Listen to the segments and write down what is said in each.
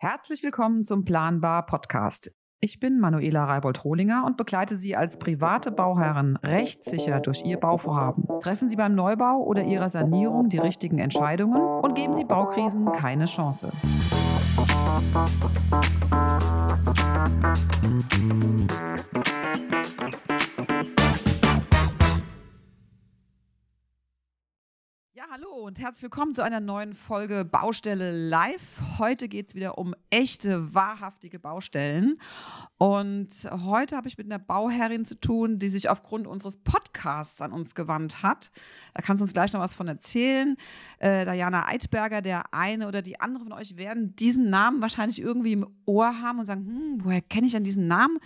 Herzlich willkommen zum Planbar Podcast. Ich bin Manuela Reibold-Rohlinger und begleite Sie als private Bauherrin rechtssicher durch Ihr Bauvorhaben. Treffen Sie beim Neubau oder Ihrer Sanierung die richtigen Entscheidungen und geben Sie Baukrisen keine Chance. Ja, hallo und herzlich willkommen zu einer neuen Folge Baustelle Live. Heute geht es wieder um echte, wahrhaftige Baustellen. Und heute habe ich mit einer Bauherrin zu tun, die sich aufgrund unseres Podcasts an uns gewandt hat. Da kannst du uns gleich noch was von erzählen. Äh, Diana Eidberger, der eine oder die andere von euch werden diesen Namen wahrscheinlich irgendwie im Ohr haben und sagen, hm, woher kenne ich denn diesen Namen?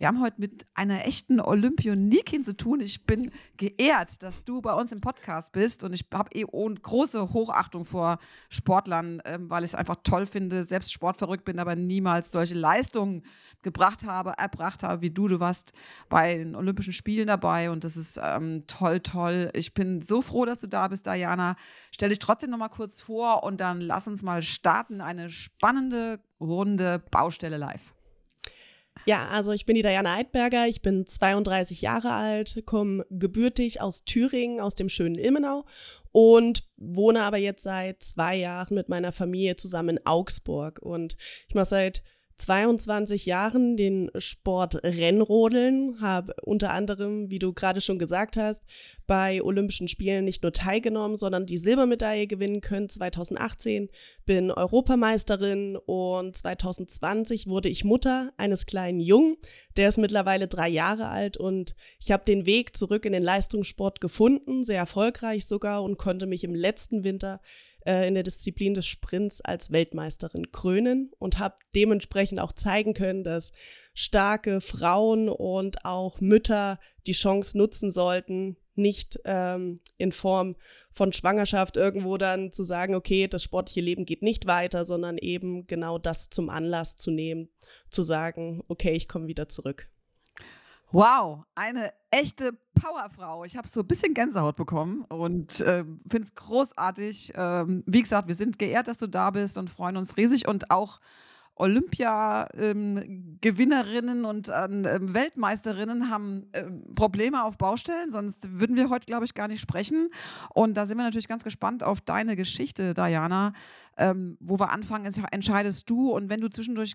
Wir haben heute mit einer echten Olympionikin zu tun. Ich bin geehrt, dass du bei uns im Podcast bist und ich habe eh große Hochachtung vor Sportlern, ähm, weil ich es einfach toll finde, selbst sportverrückt bin, aber niemals solche Leistungen gebracht habe, erbracht habe wie du. Du warst bei den Olympischen Spielen dabei und das ist ähm, toll, toll. Ich bin so froh, dass du da bist, Diana. Stell dich trotzdem noch mal kurz vor und dann lass uns mal starten. Eine spannende Runde Baustelle live. Ja, also ich bin die Diana Eidberger, ich bin 32 Jahre alt, komme gebürtig aus Thüringen, aus dem schönen Ilmenau und wohne aber jetzt seit zwei Jahren mit meiner Familie zusammen in Augsburg. Und ich mache seit 22 Jahren den Sport Rennrodeln, habe unter anderem, wie du gerade schon gesagt hast, bei Olympischen Spielen nicht nur teilgenommen, sondern die Silbermedaille gewinnen können. 2018, bin Europameisterin und 2020 wurde ich Mutter eines kleinen Jungen, der ist mittlerweile drei Jahre alt und ich habe den Weg zurück in den Leistungssport gefunden, sehr erfolgreich sogar und konnte mich im letzten Winter äh, in der Disziplin des Sprints als Weltmeisterin krönen und habe dementsprechend auch zeigen können, dass starke Frauen und auch Mütter die Chance nutzen sollten, nicht ähm, in Form von Schwangerschaft irgendwo dann zu sagen, okay, das sportliche Leben geht nicht weiter, sondern eben genau das zum Anlass zu nehmen, zu sagen, okay, ich komme wieder zurück. Wow, eine echte Powerfrau. Ich habe so ein bisschen Gänsehaut bekommen und äh, finde es großartig. Ähm, wie gesagt, wir sind geehrt, dass du da bist und freuen uns riesig und auch Olympia-Gewinnerinnen ähm, und ähm, Weltmeisterinnen haben ähm, Probleme auf Baustellen, sonst würden wir heute, glaube ich, gar nicht sprechen. Und da sind wir natürlich ganz gespannt auf deine Geschichte, Diana. Ähm, wo wir anfangen, entscheidest du. Und wenn du zwischendurch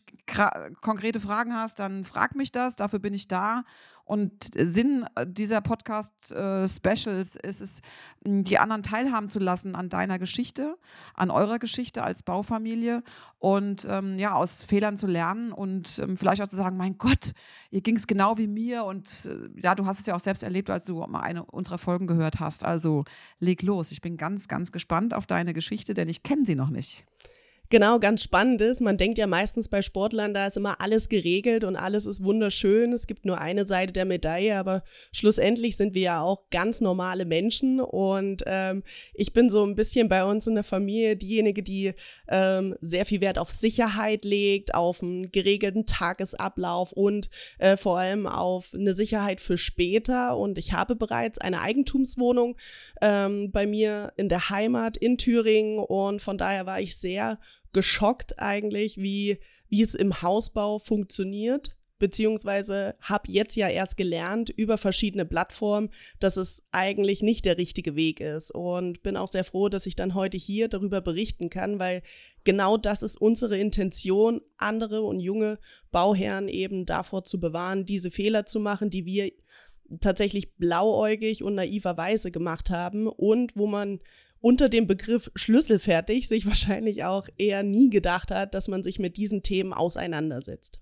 konkrete Fragen hast, dann frag mich das. Dafür bin ich da. Und Sinn dieser Podcast-Specials äh, ist es, die anderen teilhaben zu lassen an deiner Geschichte, an eurer Geschichte als Baufamilie und ähm, ja, aus Fehlern zu lernen und ähm, vielleicht auch zu sagen, mein Gott, ihr ging es genau wie mir und äh, ja, du hast es ja auch selbst erlebt, als du mal eine unserer Folgen gehört hast. Also leg los. Ich bin ganz, ganz gespannt auf deine Geschichte, denn ich kenne sie noch nicht. Genau, ganz spannend ist, man denkt ja meistens bei Sportlern, da ist immer alles geregelt und alles ist wunderschön. Es gibt nur eine Seite der Medaille, aber schlussendlich sind wir ja auch ganz normale Menschen. Und ähm, ich bin so ein bisschen bei uns in der Familie diejenige, die ähm, sehr viel Wert auf Sicherheit legt, auf einen geregelten Tagesablauf und äh, vor allem auf eine Sicherheit für später. Und ich habe bereits eine Eigentumswohnung ähm, bei mir in der Heimat in Thüringen und von daher war ich sehr geschockt eigentlich, wie, wie es im Hausbau funktioniert. Beziehungsweise habe jetzt ja erst gelernt über verschiedene Plattformen, dass es eigentlich nicht der richtige Weg ist. Und bin auch sehr froh, dass ich dann heute hier darüber berichten kann, weil genau das ist unsere Intention, andere und junge Bauherren eben davor zu bewahren, diese Fehler zu machen, die wir tatsächlich blauäugig und naiverweise gemacht haben und wo man unter dem Begriff schlüsselfertig sich wahrscheinlich auch eher nie gedacht hat, dass man sich mit diesen Themen auseinandersetzt.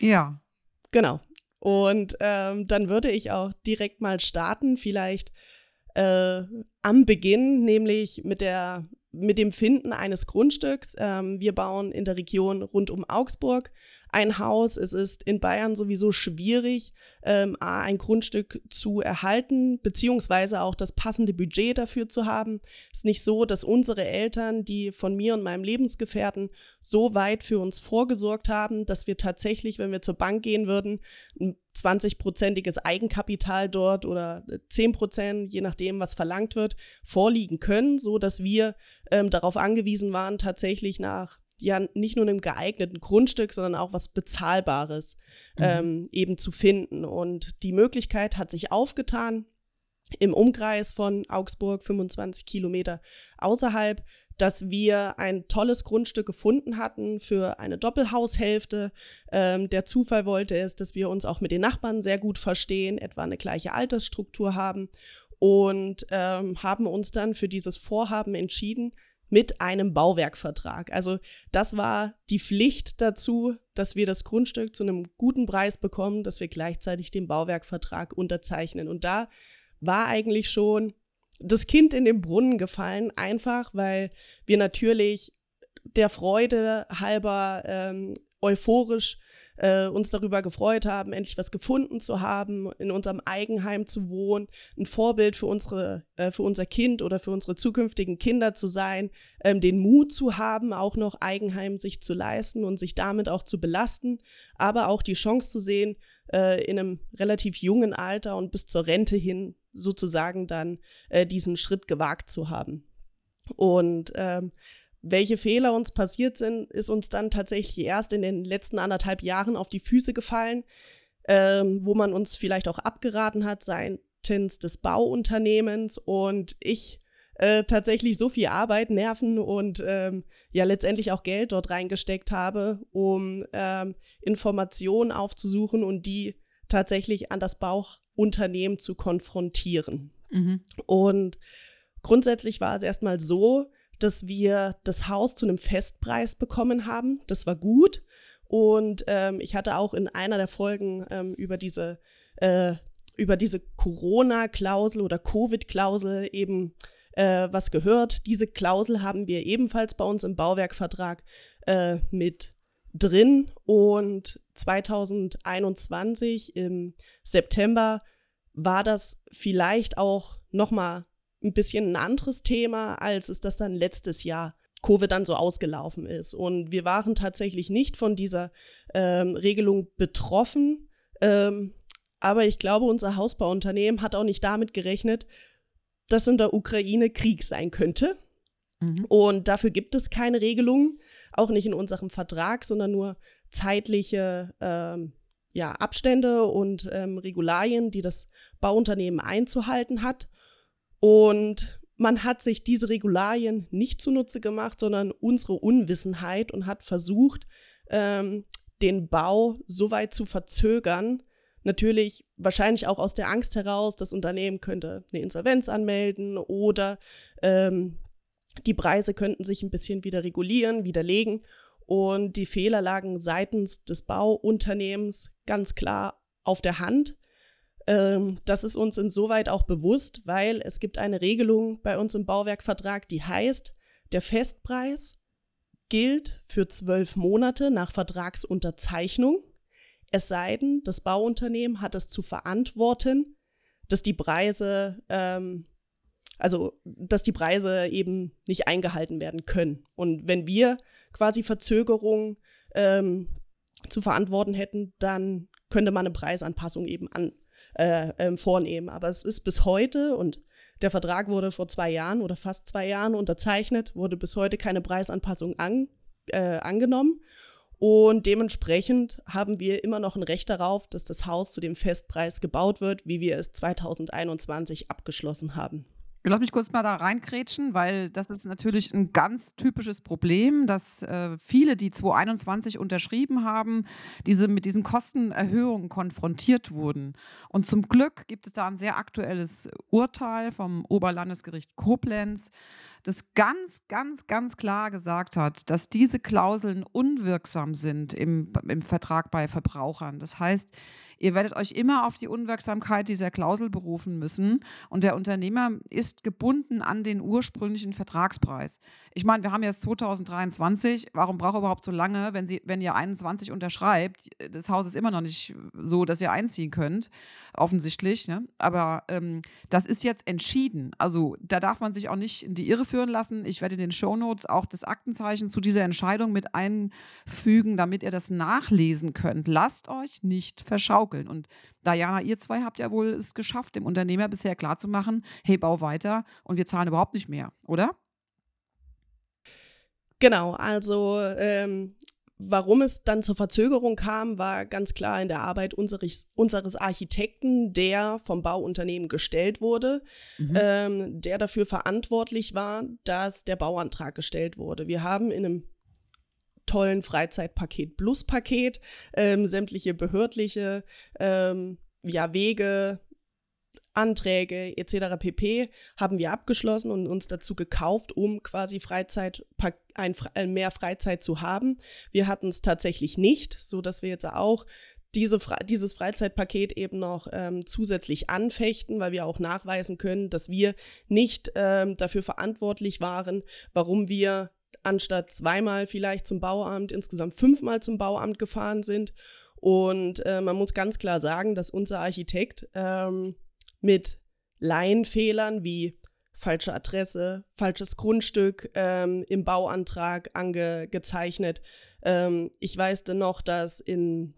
Ja. Genau. Und ähm, dann würde ich auch direkt mal starten, vielleicht äh, am Beginn, nämlich mit der mit dem Finden eines Grundstücks. Ähm, wir bauen in der Region rund um Augsburg ein Haus. Es ist in Bayern sowieso schwierig, ähm, ein Grundstück zu erhalten, beziehungsweise auch das passende Budget dafür zu haben. Es ist nicht so, dass unsere Eltern, die von mir und meinem Lebensgefährten so weit für uns vorgesorgt haben, dass wir tatsächlich, wenn wir zur Bank gehen würden, ein 20-prozentiges Eigenkapital dort oder 10 Prozent, je nachdem, was verlangt wird, vorliegen können, so dass wir ähm, darauf angewiesen waren, tatsächlich nach ja nicht nur einem geeigneten Grundstück, sondern auch was Bezahlbares Mhm. ähm, eben zu finden. Und die Möglichkeit hat sich aufgetan im Umkreis von Augsburg, 25 Kilometer außerhalb, dass wir ein tolles Grundstück gefunden hatten für eine Doppelhaushälfte. Ähm, der Zufall wollte es, dass wir uns auch mit den Nachbarn sehr gut verstehen, etwa eine gleiche Altersstruktur haben und ähm, haben uns dann für dieses Vorhaben entschieden mit einem Bauwerkvertrag. Also das war die Pflicht dazu, dass wir das Grundstück zu einem guten Preis bekommen, dass wir gleichzeitig den Bauwerkvertrag unterzeichnen. Und da war eigentlich schon das Kind in den Brunnen gefallen, einfach weil wir natürlich der Freude halber ähm, euphorisch äh, uns darüber gefreut haben, endlich was gefunden zu haben, in unserem Eigenheim zu wohnen, ein Vorbild für unsere, äh, für unser Kind oder für unsere zukünftigen Kinder zu sein, ähm, den Mut zu haben, auch noch Eigenheim sich zu leisten und sich damit auch zu belasten, aber auch die Chance zu sehen, äh, in einem relativ jungen Alter und bis zur Rente hin sozusagen dann äh, diesen Schritt gewagt zu haben. Und ähm, welche Fehler uns passiert sind, ist uns dann tatsächlich erst in den letzten anderthalb Jahren auf die Füße gefallen, ähm, wo man uns vielleicht auch abgeraten hat, seitens des Bauunternehmens und ich äh, tatsächlich so viel Arbeit, Nerven und ähm, ja letztendlich auch Geld dort reingesteckt habe, um ähm, Informationen aufzusuchen und die tatsächlich an das Bauunternehmen zu konfrontieren. Mhm. Und grundsätzlich war es erstmal so, dass wir das Haus zu einem Festpreis bekommen haben. Das war gut. Und ähm, ich hatte auch in einer der Folgen ähm, über diese, äh, über diese Corona-Klausel oder Covid-Klausel eben äh, was gehört. Diese Klausel haben wir ebenfalls bei uns im Bauwerkvertrag äh, mit drin. Und 2021 im September war das vielleicht auch noch mal ein bisschen ein anderes Thema, als es das dann letztes Jahr Covid dann so ausgelaufen ist. Und wir waren tatsächlich nicht von dieser ähm, Regelung betroffen. Ähm, aber ich glaube, unser Hausbauunternehmen hat auch nicht damit gerechnet, dass in der Ukraine Krieg sein könnte. Mhm. Und dafür gibt es keine Regelung, auch nicht in unserem Vertrag, sondern nur zeitliche ähm, ja, Abstände und ähm, Regularien, die das Bauunternehmen einzuhalten hat. Und man hat sich diese Regularien nicht zunutze gemacht, sondern unsere Unwissenheit und hat versucht, ähm, den Bau so weit zu verzögern. Natürlich wahrscheinlich auch aus der Angst heraus, das Unternehmen könnte eine Insolvenz anmelden oder ähm, die Preise könnten sich ein bisschen wieder regulieren, widerlegen. Und die Fehler lagen seitens des Bauunternehmens ganz klar auf der Hand. Ähm, das ist uns insoweit auch bewusst, weil es gibt eine Regelung bei uns im Bauwerkvertrag, die heißt, der Festpreis gilt für zwölf Monate nach Vertragsunterzeichnung. Es sei denn, das Bauunternehmen hat es zu verantworten, dass die Preise, ähm, also dass die Preise eben nicht eingehalten werden können. Und wenn wir quasi Verzögerungen ähm, zu verantworten hätten, dann könnte man eine Preisanpassung eben an, äh, ähm, vornehmen. Aber es ist bis heute und der Vertrag wurde vor zwei Jahren oder fast zwei Jahren unterzeichnet, wurde bis heute keine Preisanpassung an, äh, angenommen. Und dementsprechend haben wir immer noch ein Recht darauf, dass das Haus zu dem Festpreis gebaut wird, wie wir es 2021 abgeschlossen haben. Lass mich kurz mal da reinkrätschen, weil das ist natürlich ein ganz typisches Problem, dass äh, viele, die 2021 unterschrieben haben, diese, mit diesen Kostenerhöhungen konfrontiert wurden. Und zum Glück gibt es da ein sehr aktuelles Urteil vom Oberlandesgericht Koblenz, das ganz, ganz, ganz klar gesagt hat, dass diese Klauseln unwirksam sind im, im Vertrag bei Verbrauchern. Das heißt, ihr werdet euch immer auf die Unwirksamkeit dieser Klausel berufen müssen und der Unternehmer ist gebunden an den ursprünglichen Vertragspreis. Ich meine, wir haben jetzt 2023, warum braucht er überhaupt so lange, wenn, Sie, wenn ihr 21 unterschreibt? Das Haus ist immer noch nicht so, dass ihr einziehen könnt, offensichtlich. Ne? Aber ähm, das ist jetzt entschieden. Also da darf man sich auch nicht in die Irre führen lassen. Ich werde in den Shownotes auch das Aktenzeichen zu dieser Entscheidung mit einfügen, damit ihr das nachlesen könnt. Lasst euch nicht verschaukeln. Und Diana, ihr zwei habt ja wohl es geschafft, dem Unternehmer bisher klarzumachen, hey, bau weiter und wir zahlen überhaupt nicht mehr, oder? Genau, also ähm, Warum es dann zur Verzögerung kam, war ganz klar in der Arbeit unseres, unseres Architekten, der vom Bauunternehmen gestellt wurde, mhm. ähm, der dafür verantwortlich war, dass der Bauantrag gestellt wurde. Wir haben in einem tollen Freizeitpaket Plus-Paket ähm, sämtliche behördliche ähm, ja, Wege, Anträge etc. pp. haben wir abgeschlossen und uns dazu gekauft, um quasi Freizeit, ein, äh, mehr Freizeit zu haben. Wir hatten es tatsächlich nicht, so dass wir jetzt auch diese, dieses Freizeitpaket eben noch ähm, zusätzlich anfechten, weil wir auch nachweisen können, dass wir nicht ähm, dafür verantwortlich waren, warum wir anstatt zweimal vielleicht zum Bauamt insgesamt fünfmal zum Bauamt gefahren sind. Und äh, man muss ganz klar sagen, dass unser Architekt ähm, mit Laienfehlern wie falsche Adresse, falsches Grundstück ähm, im Bauantrag angezeichnet. Ähm, ich weiß dann noch, dass in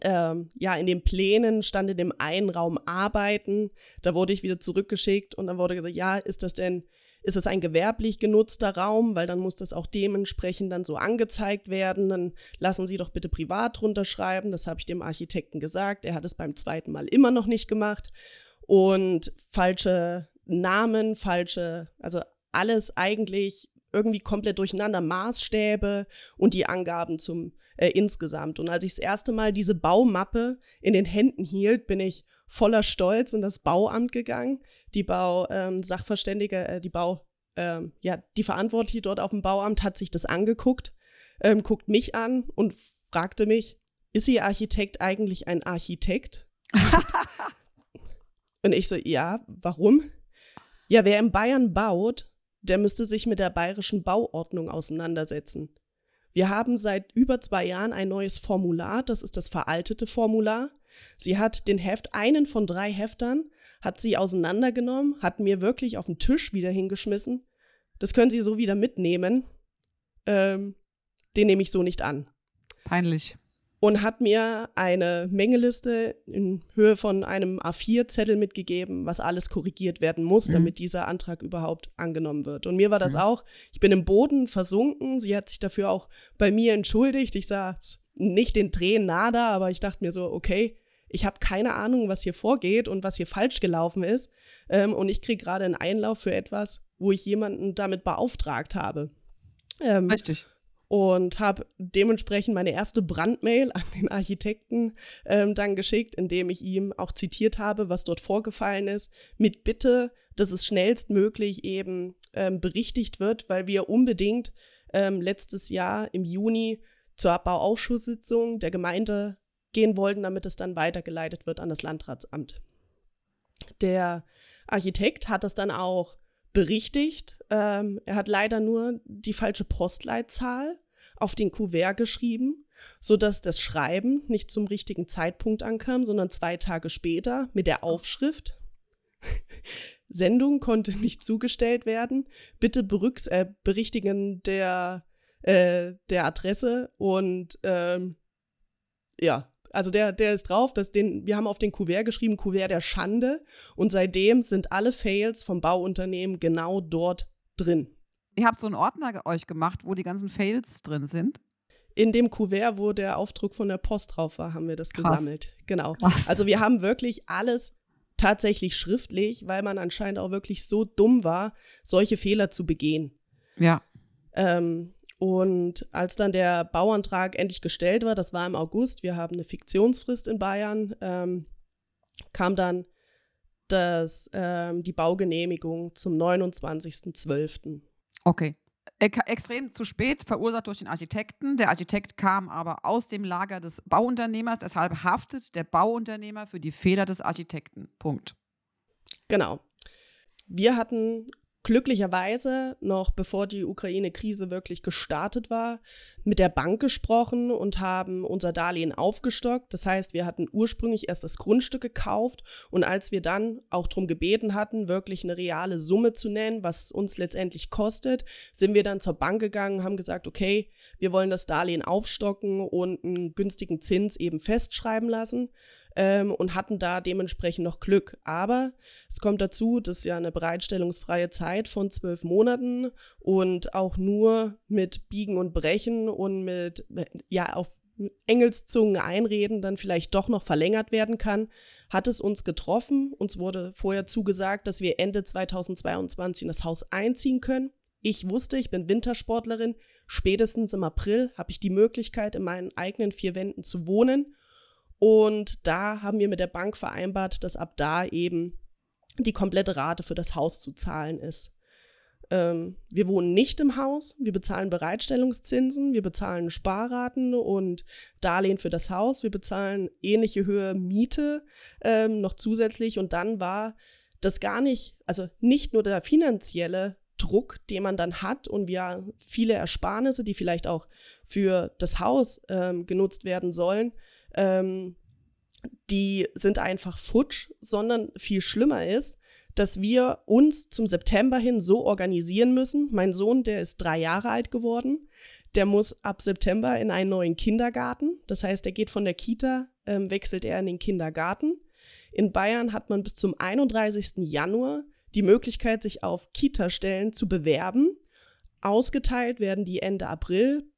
ähm, ja, in den Plänen stand in dem einen Raum Arbeiten. Da wurde ich wieder zurückgeschickt und dann wurde gesagt, ja, ist das denn, ist das ein gewerblich genutzter Raum? Weil dann muss das auch dementsprechend dann so angezeigt werden. Dann lassen Sie doch bitte privat runterschreiben. Das habe ich dem Architekten gesagt. Er hat es beim zweiten Mal immer noch nicht gemacht und falsche Namen, falsche, also alles eigentlich irgendwie komplett durcheinander, Maßstäbe und die Angaben zum äh, insgesamt. Und als ich das erste Mal diese Baumappe in den Händen hielt, bin ich voller Stolz in das Bauamt gegangen. Die Bau-Sachverständige, ähm, äh, die Bau, äh, ja, die Verantwortliche dort auf dem Bauamt hat sich das angeguckt, ähm, guckt mich an und fragte mich, ist Ihr Architekt eigentlich ein Architekt? Und ich so, ja, warum? Ja, wer in Bayern baut, der müsste sich mit der bayerischen Bauordnung auseinandersetzen. Wir haben seit über zwei Jahren ein neues Formular, das ist das veraltete Formular. Sie hat den Heft, einen von drei Heftern, hat sie auseinandergenommen, hat mir wirklich auf den Tisch wieder hingeschmissen. Das können Sie so wieder mitnehmen. Ähm, den nehme ich so nicht an. Peinlich und hat mir eine Mengeliste in Höhe von einem A4-Zettel mitgegeben, was alles korrigiert werden muss, mhm. damit dieser Antrag überhaupt angenommen wird. Und mir war das mhm. auch, ich bin im Boden versunken. Sie hat sich dafür auch bei mir entschuldigt. Ich sah nicht den Tränen nada, aber ich dachte mir so, okay, ich habe keine Ahnung, was hier vorgeht und was hier falsch gelaufen ist. Ähm, und ich kriege gerade einen Einlauf für etwas, wo ich jemanden damit beauftragt habe. Ähm, Richtig und habe dementsprechend meine erste Brandmail an den Architekten ähm, dann geschickt, indem ich ihm auch zitiert habe, was dort vorgefallen ist, mit Bitte, dass es schnellstmöglich eben ähm, berichtigt wird, weil wir unbedingt ähm, letztes Jahr im Juni zur Bauausschusssitzung der Gemeinde gehen wollten, damit es dann weitergeleitet wird an das Landratsamt. Der Architekt hat das dann auch berichtigt. Ähm, er hat leider nur die falsche Postleitzahl auf den Kuvert geschrieben, sodass das Schreiben nicht zum richtigen Zeitpunkt ankam, sondern zwei Tage später mit der Aufschrift. Sendung konnte nicht zugestellt werden. Bitte äh, berichtigen der, äh, der Adresse und ähm, ja, also der, der ist drauf, dass den, wir haben auf den Kuvert geschrieben, Kuvert der Schande. Und seitdem sind alle Fails vom Bauunternehmen genau dort drin. Ihr habt so einen Ordner euch gemacht, wo die ganzen Fails drin sind. In dem Kuvert, wo der Aufdruck von der Post drauf war, haben wir das Krass. gesammelt. Genau. Krass. Also wir haben wirklich alles tatsächlich schriftlich, weil man anscheinend auch wirklich so dumm war, solche Fehler zu begehen. Ja. Ähm, und als dann der Bauantrag endlich gestellt war, das war im August, wir haben eine Fiktionsfrist in Bayern, ähm, kam dann das, ähm, die Baugenehmigung zum 29.12. Okay. Extrem zu spät, verursacht durch den Architekten. Der Architekt kam aber aus dem Lager des Bauunternehmers, deshalb haftet der Bauunternehmer für die Fehler des Architekten. Punkt. Genau. Wir hatten glücklicherweise noch bevor die Ukraine-Krise wirklich gestartet war, mit der Bank gesprochen und haben unser Darlehen aufgestockt. Das heißt, wir hatten ursprünglich erst das Grundstück gekauft und als wir dann auch darum gebeten hatten, wirklich eine reale Summe zu nennen, was uns letztendlich kostet, sind wir dann zur Bank gegangen haben gesagt, okay, wir wollen das Darlehen aufstocken und einen günstigen Zins eben festschreiben lassen. Ähm, und hatten da dementsprechend noch Glück. Aber es kommt dazu, das ist ja eine bereitstellungsfreie Zeit von zwölf Monaten und auch nur mit Biegen und Brechen und mit, ja, auf Engelszungen einreden, dann vielleicht doch noch verlängert werden kann, hat es uns getroffen. Uns wurde vorher zugesagt, dass wir Ende 2022 in das Haus einziehen können. Ich wusste, ich bin Wintersportlerin. Spätestens im April habe ich die Möglichkeit, in meinen eigenen vier Wänden zu wohnen. Und da haben wir mit der Bank vereinbart, dass ab da eben die komplette Rate für das Haus zu zahlen ist. Ähm, wir wohnen nicht im Haus, wir bezahlen Bereitstellungszinsen, wir bezahlen Sparraten und Darlehen für das Haus, wir bezahlen ähnliche Höhe Miete ähm, noch zusätzlich und dann war das gar nicht, also nicht nur der finanzielle Druck, den man dann hat und wir viele Ersparnisse, die vielleicht auch für das Haus ähm, genutzt werden sollen, ähm, die sind einfach futsch, sondern viel schlimmer ist, dass wir uns zum September hin so organisieren müssen. Mein Sohn, der ist drei Jahre alt geworden, der muss ab September in einen neuen Kindergarten. Das heißt, er geht von der Kita, ähm, wechselt er in den Kindergarten. In Bayern hat man bis zum 31. Januar die Möglichkeit, sich auf Kita-Stellen zu bewerben. Ausgeteilt werden die Ende April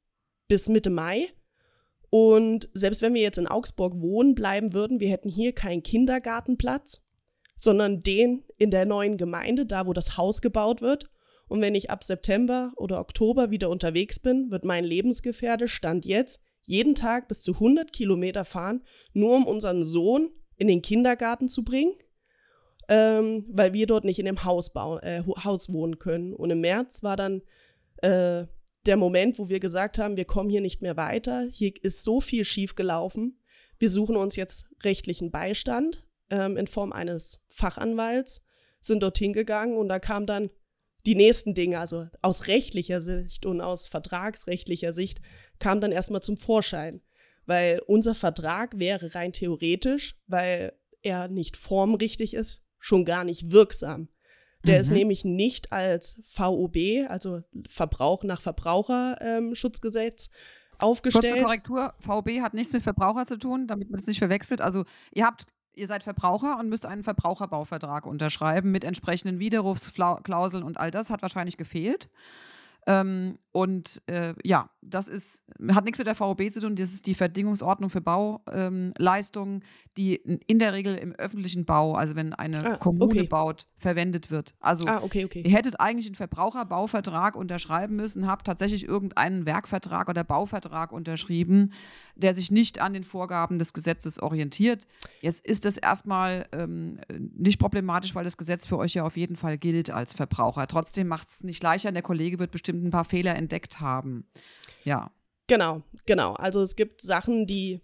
bis Mitte Mai. Und selbst wenn wir jetzt in Augsburg wohnen bleiben würden, wir hätten hier keinen Kindergartenplatz, sondern den in der neuen Gemeinde, da wo das Haus gebaut wird. Und wenn ich ab September oder Oktober wieder unterwegs bin, wird mein Lebensgefährte Stand jetzt jeden Tag bis zu 100 Kilometer fahren, nur um unseren Sohn in den Kindergarten zu bringen ähm, weil wir dort nicht in dem Haus, bauen, äh, Haus wohnen können. Und im März war dann äh, der Moment, wo wir gesagt haben, wir kommen hier nicht mehr weiter. Hier ist so viel schiefgelaufen. Wir suchen uns jetzt rechtlichen Beistand ähm, in Form eines Fachanwalts, sind dorthin gegangen und da kam dann die nächsten Dinge, also aus rechtlicher Sicht und aus vertragsrechtlicher Sicht, kam dann erstmal zum Vorschein. Weil unser Vertrag wäre rein theoretisch, weil er nicht formrichtig ist, schon gar nicht wirksam. Der mhm. ist nämlich nicht als VOB, also Verbrauch nach Verbraucherschutzgesetz, aufgestellt. Kurze Korrektur, VOB hat nichts mit Verbraucher zu tun, damit man es nicht verwechselt. Also ihr habt ihr seid Verbraucher und müsst einen Verbraucherbauvertrag unterschreiben mit entsprechenden Widerrufsklauseln und all das hat wahrscheinlich gefehlt. Ähm, und äh, ja, das ist, hat nichts mit der VOB zu tun. Das ist die Verdingungsordnung für Bauleistungen, ähm, die in der Regel im öffentlichen Bau, also wenn eine ah, Kommune okay. baut, verwendet wird. Also ah, okay, okay. ihr hättet eigentlich einen Verbraucherbauvertrag unterschreiben müssen, habt tatsächlich irgendeinen Werkvertrag oder Bauvertrag unterschrieben, der sich nicht an den Vorgaben des Gesetzes orientiert. Jetzt ist das erstmal ähm, nicht problematisch, weil das Gesetz für euch ja auf jeden Fall gilt als Verbraucher. Trotzdem macht es nicht leichter. Der Kollege wird bestimmt ein paar Fehler entdeckt haben. Ja. Genau, genau. Also es gibt Sachen, die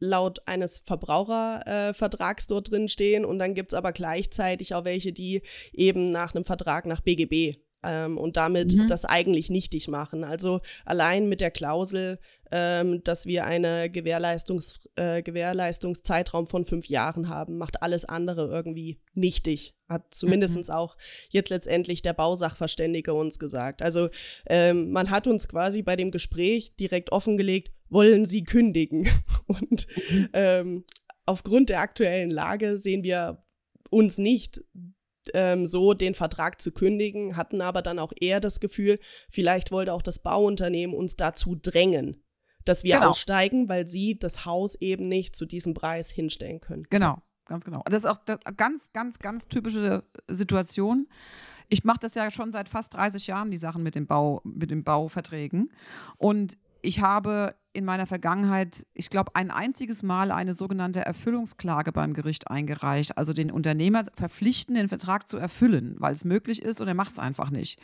laut eines Verbrauchervertrags äh, dort drin stehen und dann gibt es aber gleichzeitig auch welche, die eben nach einem Vertrag nach BGB ähm, und damit mhm. das eigentlich nichtig machen. Also allein mit der Klausel, ähm, dass wir einen Gewährleistungs, äh, Gewährleistungszeitraum von fünf Jahren haben, macht alles andere irgendwie nichtig. Hat zumindest mhm. auch jetzt letztendlich der Bausachverständige uns gesagt. Also ähm, man hat uns quasi bei dem Gespräch direkt offengelegt, wollen Sie kündigen? Und mhm. ähm, aufgrund der aktuellen Lage sehen wir uns nicht ähm, so den Vertrag zu kündigen, hatten aber dann auch eher das Gefühl, vielleicht wollte auch das Bauunternehmen uns dazu drängen, dass wir genau. aussteigen, weil sie das Haus eben nicht zu diesem Preis hinstellen können. Genau, ganz genau. Das ist auch eine ganz, ganz, ganz typische Situation. Ich mache das ja schon seit fast 30 Jahren, die Sachen mit, dem Bau, mit den Bauverträgen. Und ich habe in meiner Vergangenheit, ich glaube, ein einziges Mal eine sogenannte Erfüllungsklage beim Gericht eingereicht. Also den Unternehmer verpflichten, den Vertrag zu erfüllen, weil es möglich ist und er macht es einfach nicht.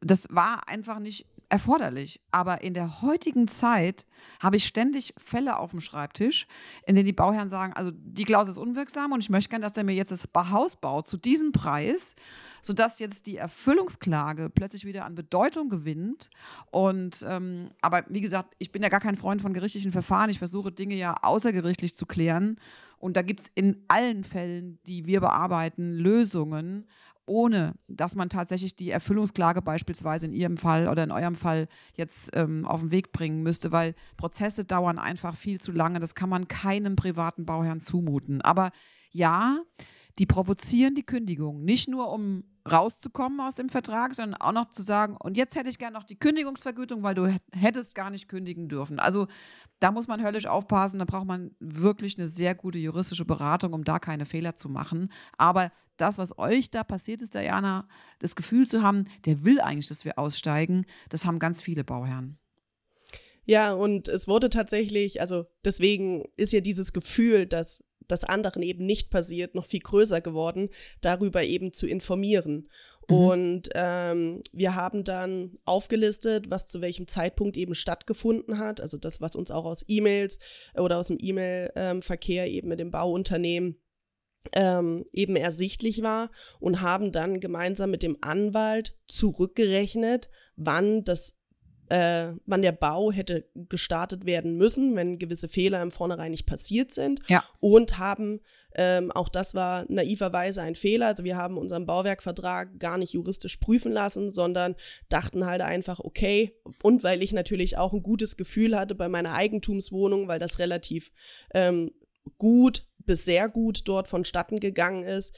Das war einfach nicht erforderlich. Aber in der heutigen Zeit habe ich ständig Fälle auf dem Schreibtisch, in denen die Bauherren sagen, also die Klausel ist unwirksam und ich möchte gerne, dass er mir jetzt das Haus baut zu diesem Preis, sodass jetzt die Erfüllungsklage plötzlich wieder an Bedeutung gewinnt. Und ähm, aber wie gesagt, ich bin ja gar kein Freund von gerichtlichen Verfahren. Ich versuche Dinge ja außergerichtlich zu klären. Und da gibt es in allen Fällen, die wir bearbeiten, Lösungen. Ohne dass man tatsächlich die Erfüllungsklage beispielsweise in Ihrem Fall oder in eurem Fall jetzt ähm, auf den Weg bringen müsste, weil Prozesse dauern einfach viel zu lange. Das kann man keinem privaten Bauherrn zumuten. Aber ja, die provozieren die Kündigung. Nicht nur, um rauszukommen aus dem Vertrag, sondern auch noch zu sagen, und jetzt hätte ich gerne noch die Kündigungsvergütung, weil du hättest gar nicht kündigen dürfen. Also da muss man höllisch aufpassen, da braucht man wirklich eine sehr gute juristische Beratung, um da keine Fehler zu machen. Aber das, was euch da passiert ist, Diana, das Gefühl zu haben, der will eigentlich, dass wir aussteigen, das haben ganz viele Bauherren. Ja, und es wurde tatsächlich, also deswegen ist ja dieses Gefühl, dass das anderen eben nicht passiert, noch viel größer geworden, darüber eben zu informieren. Mhm. Und ähm, wir haben dann aufgelistet, was zu welchem Zeitpunkt eben stattgefunden hat. Also das, was uns auch aus E-Mails oder aus dem E-Mail-Verkehr eben mit dem Bauunternehmen ähm, eben ersichtlich war und haben dann gemeinsam mit dem Anwalt zurückgerechnet, wann das äh, wann der Bau hätte gestartet werden müssen, wenn gewisse Fehler im Vornherein nicht passiert sind. Ja. Und haben, ähm, auch das war naiverweise ein Fehler, also wir haben unseren Bauwerkvertrag gar nicht juristisch prüfen lassen, sondern dachten halt einfach, okay, und weil ich natürlich auch ein gutes Gefühl hatte bei meiner Eigentumswohnung, weil das relativ ähm, gut bis sehr gut dort vonstatten gegangen ist,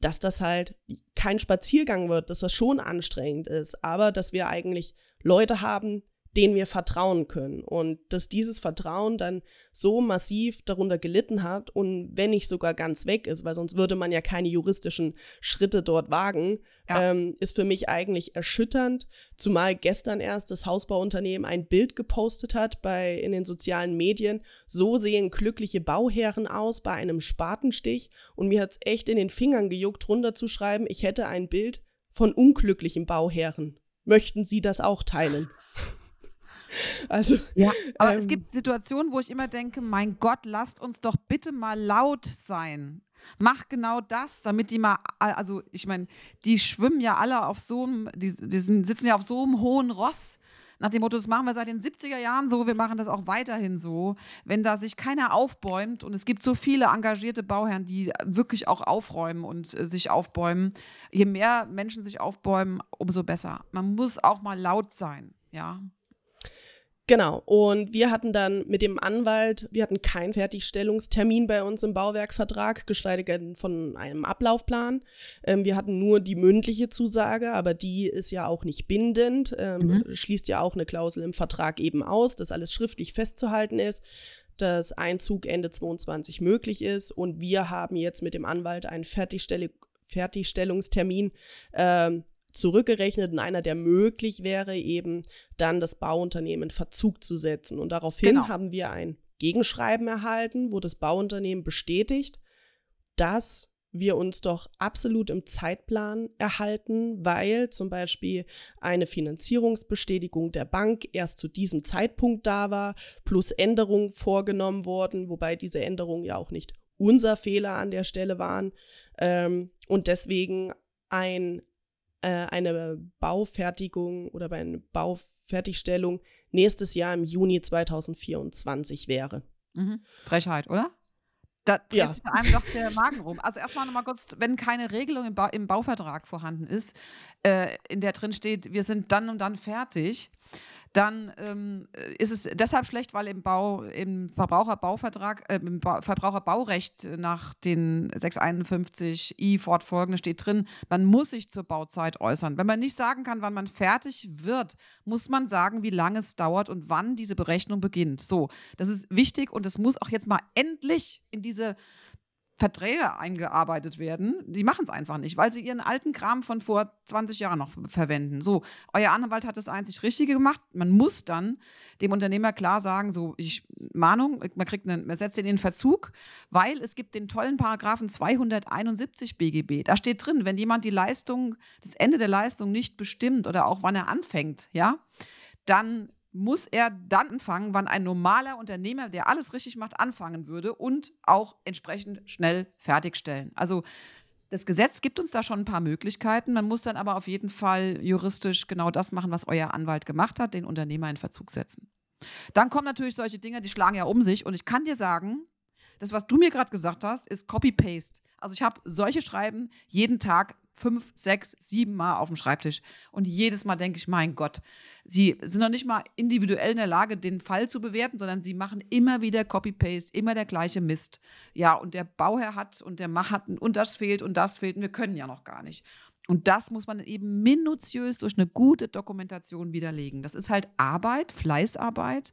dass das halt kein Spaziergang wird, dass das schon anstrengend ist, aber dass wir eigentlich Leute haben, denen wir vertrauen können. Und dass dieses Vertrauen dann so massiv darunter gelitten hat und wenn nicht sogar ganz weg ist, weil sonst würde man ja keine juristischen Schritte dort wagen, ja. ähm, ist für mich eigentlich erschütternd. Zumal gestern erst das Hausbauunternehmen ein Bild gepostet hat bei, in den sozialen Medien. So sehen glückliche Bauherren aus bei einem Spatenstich. Und mir hat es echt in den Fingern gejuckt, runterzuschreiben, ich hätte ein Bild von unglücklichen Bauherren möchten Sie das auch teilen? Also, ja, aber ähm, es gibt Situationen, wo ich immer denke, mein Gott, lasst uns doch bitte mal laut sein. Mach genau das, damit die mal, also ich meine, die schwimmen ja alle auf so einem, die, die sitzen ja auf so einem hohen Ross nach dem Motto, das machen wir seit den 70er Jahren so, wir machen das auch weiterhin so. Wenn da sich keiner aufbäumt und es gibt so viele engagierte Bauherren, die wirklich auch aufräumen und äh, sich aufbäumen, je mehr Menschen sich aufbäumen, umso besser. Man muss auch mal laut sein, ja. Genau. Und wir hatten dann mit dem Anwalt, wir hatten keinen Fertigstellungstermin bei uns im Bauwerkvertrag, geschweige von einem Ablaufplan. Ähm, wir hatten nur die mündliche Zusage, aber die ist ja auch nicht bindend, ähm, mhm. schließt ja auch eine Klausel im Vertrag eben aus, dass alles schriftlich festzuhalten ist dass Einzug Ende 22 möglich ist. Und wir haben jetzt mit dem Anwalt einen Fertigstell Fertigstellungstermin ähm, zurückgerechnet und einer, der möglich wäre, eben dann das Bauunternehmen in Verzug zu setzen. Und daraufhin genau. haben wir ein Gegenschreiben erhalten, wo das Bauunternehmen bestätigt, dass wir uns doch absolut im Zeitplan erhalten, weil zum Beispiel eine Finanzierungsbestätigung der Bank erst zu diesem Zeitpunkt da war, plus Änderungen vorgenommen wurden, wobei diese Änderungen ja auch nicht unser Fehler an der Stelle waren ähm, und deswegen ein äh, eine Baufertigung oder bei einer Baufertigstellung nächstes Jahr im Juni 2024 wäre. Mhm. Frechheit, oder? Da dreht ja. sich einem doch der Magen rum. Also erstmal nochmal kurz, wenn keine Regelung im, ba im Bauvertrag vorhanden ist, äh, in der drin steht, wir sind dann und dann fertig, dann ähm, ist es deshalb schlecht, weil im Bau, im Verbraucherbauvertrag, äh, im ba Verbraucherbaurecht nach den 651i fortfolgende steht drin, man muss sich zur Bauzeit äußern. Wenn man nicht sagen kann, wann man fertig wird, muss man sagen, wie lange es dauert und wann diese Berechnung beginnt. So, das ist wichtig und es muss auch jetzt mal endlich in diese Verträge eingearbeitet werden. Die machen es einfach nicht, weil sie ihren alten Kram von vor 20 Jahren noch verwenden. So, euer Anwalt hat das einzig Richtige gemacht. Man muss dann dem Unternehmer klar sagen, so, ich, Mahnung, man kriegt einen, man setzt ihn in Verzug, weil es gibt den tollen Paragraphen 271 BGB. Da steht drin, wenn jemand die Leistung, das Ende der Leistung nicht bestimmt oder auch wann er anfängt, ja, dann muss er dann anfangen, wann ein normaler Unternehmer, der alles richtig macht, anfangen würde und auch entsprechend schnell fertigstellen. Also das Gesetz gibt uns da schon ein paar Möglichkeiten. Man muss dann aber auf jeden Fall juristisch genau das machen, was euer Anwalt gemacht hat, den Unternehmer in Verzug setzen. Dann kommen natürlich solche Dinge, die schlagen ja um sich. Und ich kann dir sagen, das, was du mir gerade gesagt hast, ist Copy-Paste. Also ich habe solche Schreiben jeden Tag fünf, sechs, sieben Mal auf dem Schreibtisch. Und jedes Mal denke ich, mein Gott, sie sind noch nicht mal individuell in der Lage, den Fall zu bewerten, sondern sie machen immer wieder Copy-Paste, immer der gleiche Mist. Ja, und der Bauherr hat und der Mach hat und das fehlt und das fehlt und wir können ja noch gar nicht. Und das muss man eben minutiös durch eine gute Dokumentation widerlegen. Das ist halt Arbeit, Fleißarbeit.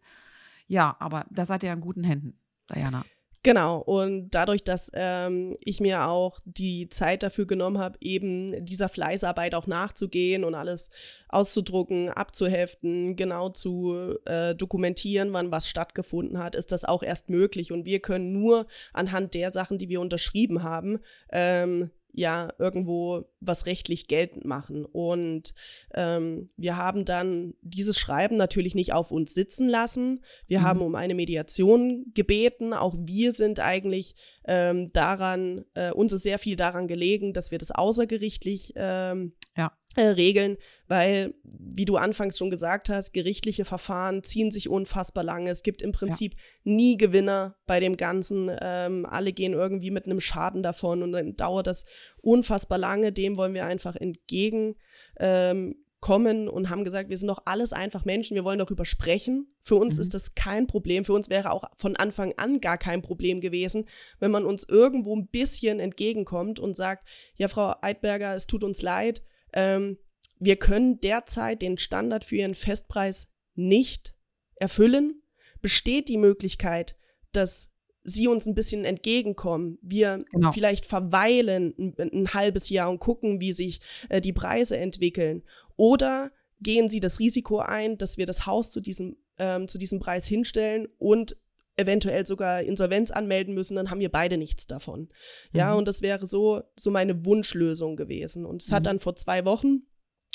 Ja, aber da seid ihr in guten Händen, Diana. Genau, und dadurch, dass ähm, ich mir auch die Zeit dafür genommen habe, eben dieser Fleißarbeit auch nachzugehen und alles auszudrucken, abzuheften, genau zu äh, dokumentieren, wann was stattgefunden hat, ist das auch erst möglich. Und wir können nur anhand der Sachen, die wir unterschrieben haben, ähm, ja irgendwo was rechtlich geltend machen. Und ähm, wir haben dann dieses Schreiben natürlich nicht auf uns sitzen lassen. Wir mhm. haben um eine Mediation gebeten. Auch wir sind eigentlich ähm, daran, äh, uns ist sehr viel daran gelegen, dass wir das außergerichtlich ähm, ja. äh, regeln, weil, wie du anfangs schon gesagt hast, gerichtliche Verfahren ziehen sich unfassbar lange. Es gibt im Prinzip ja. nie Gewinner bei dem Ganzen. Ähm, alle gehen irgendwie mit einem Schaden davon und dann dauert das unfassbar lange. Dem wollen wir einfach entgegen. Ähm, kommen und haben gesagt, wir sind doch alles einfach Menschen, wir wollen darüber sprechen. Für uns mhm. ist das kein Problem. Für uns wäre auch von Anfang an gar kein Problem gewesen, wenn man uns irgendwo ein bisschen entgegenkommt und sagt, ja, Frau Eidberger, es tut uns leid, ähm, wir können derzeit den Standard für Ihren Festpreis nicht erfüllen. Besteht die Möglichkeit, dass Sie uns ein bisschen entgegenkommen, wir genau. vielleicht verweilen ein, ein, halbes Jahr und gucken, wie sich äh, die Preise entwickeln. Oder gehen Sie das Risiko ein, dass wir das Haus zu diesem, ähm, zu diesem Preis hinstellen und eventuell sogar Insolvenz anmelden müssen, dann haben wir beide nichts davon. Ja, mhm. und das wäre so, so meine Wunschlösung gewesen. Und es mhm. hat dann vor zwei Wochen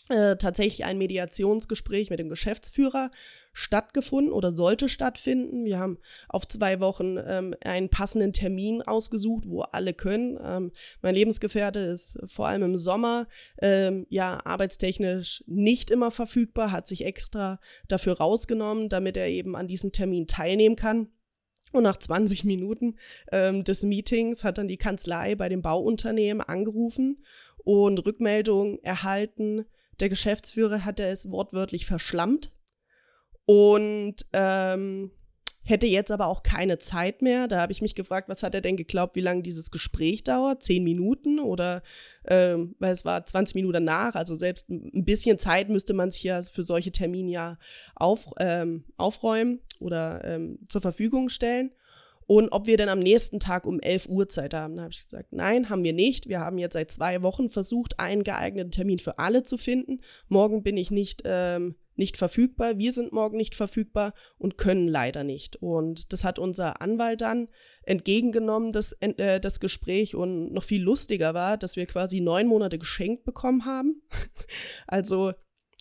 äh, tatsächlich ein Mediationsgespräch mit dem Geschäftsführer stattgefunden oder sollte stattfinden. Wir haben auf zwei Wochen ähm, einen passenden Termin ausgesucht, wo alle können. Ähm, mein Lebensgefährte ist vor allem im Sommer ähm, ja arbeitstechnisch nicht immer verfügbar, hat sich extra dafür rausgenommen, damit er eben an diesem Termin teilnehmen kann. Und nach 20 Minuten ähm, des Meetings hat dann die Kanzlei bei dem Bauunternehmen angerufen und Rückmeldung erhalten. Der Geschäftsführer hat es wortwörtlich verschlammt und ähm, hätte jetzt aber auch keine Zeit mehr. Da habe ich mich gefragt, was hat er denn geglaubt, wie lange dieses Gespräch dauert? Zehn Minuten oder, ähm, weil es war 20 Minuten nach, also selbst ein bisschen Zeit müsste man sich ja für solche Termine ja auf, ähm, aufräumen oder ähm, zur Verfügung stellen. Und ob wir denn am nächsten Tag um 11 Uhr Zeit haben. Da habe ich gesagt, nein, haben wir nicht. Wir haben jetzt seit zwei Wochen versucht, einen geeigneten Termin für alle zu finden. Morgen bin ich nicht ähm, nicht verfügbar, wir sind morgen nicht verfügbar und können leider nicht. Und das hat unser Anwalt dann entgegengenommen, das, äh, das Gespräch. Und noch viel lustiger war, dass wir quasi neun Monate geschenkt bekommen haben. also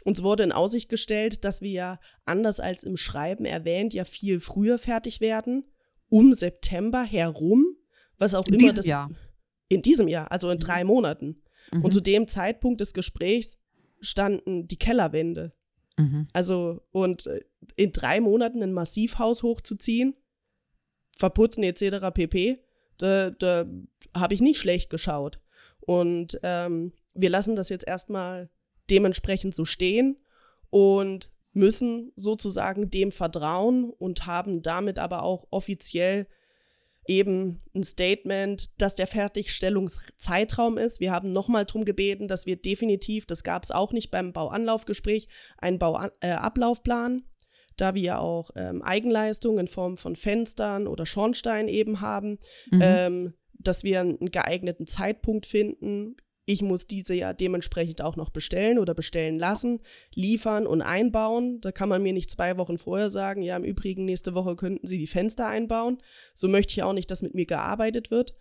uns wurde in Aussicht gestellt, dass wir ja anders als im Schreiben erwähnt, ja viel früher fertig werden, um September herum, was auch in immer das Jahr. in diesem Jahr, also in mhm. drei Monaten. Mhm. Und zu dem Zeitpunkt des Gesprächs standen die Kellerwände. Mhm. Also, und äh, in drei Monaten ein Massivhaus hochzuziehen, verputzen etc. pp., da, da habe ich nicht schlecht geschaut. Und ähm, wir lassen das jetzt erstmal dementsprechend so stehen und müssen sozusagen dem vertrauen und haben damit aber auch offiziell eben ein Statement, dass der Fertigstellungszeitraum ist. Wir haben nochmal darum gebeten, dass wir definitiv, das gab es auch nicht beim Bauanlaufgespräch, einen Bauablaufplan, äh, da wir auch ähm, Eigenleistungen in Form von Fenstern oder Schornstein eben haben, mhm. ähm, dass wir einen geeigneten Zeitpunkt finden, ich muss diese ja dementsprechend auch noch bestellen oder bestellen lassen, liefern und einbauen. Da kann man mir nicht zwei Wochen vorher sagen, ja, im Übrigen, nächste Woche könnten Sie die Fenster einbauen. So möchte ich auch nicht, dass mit mir gearbeitet wird.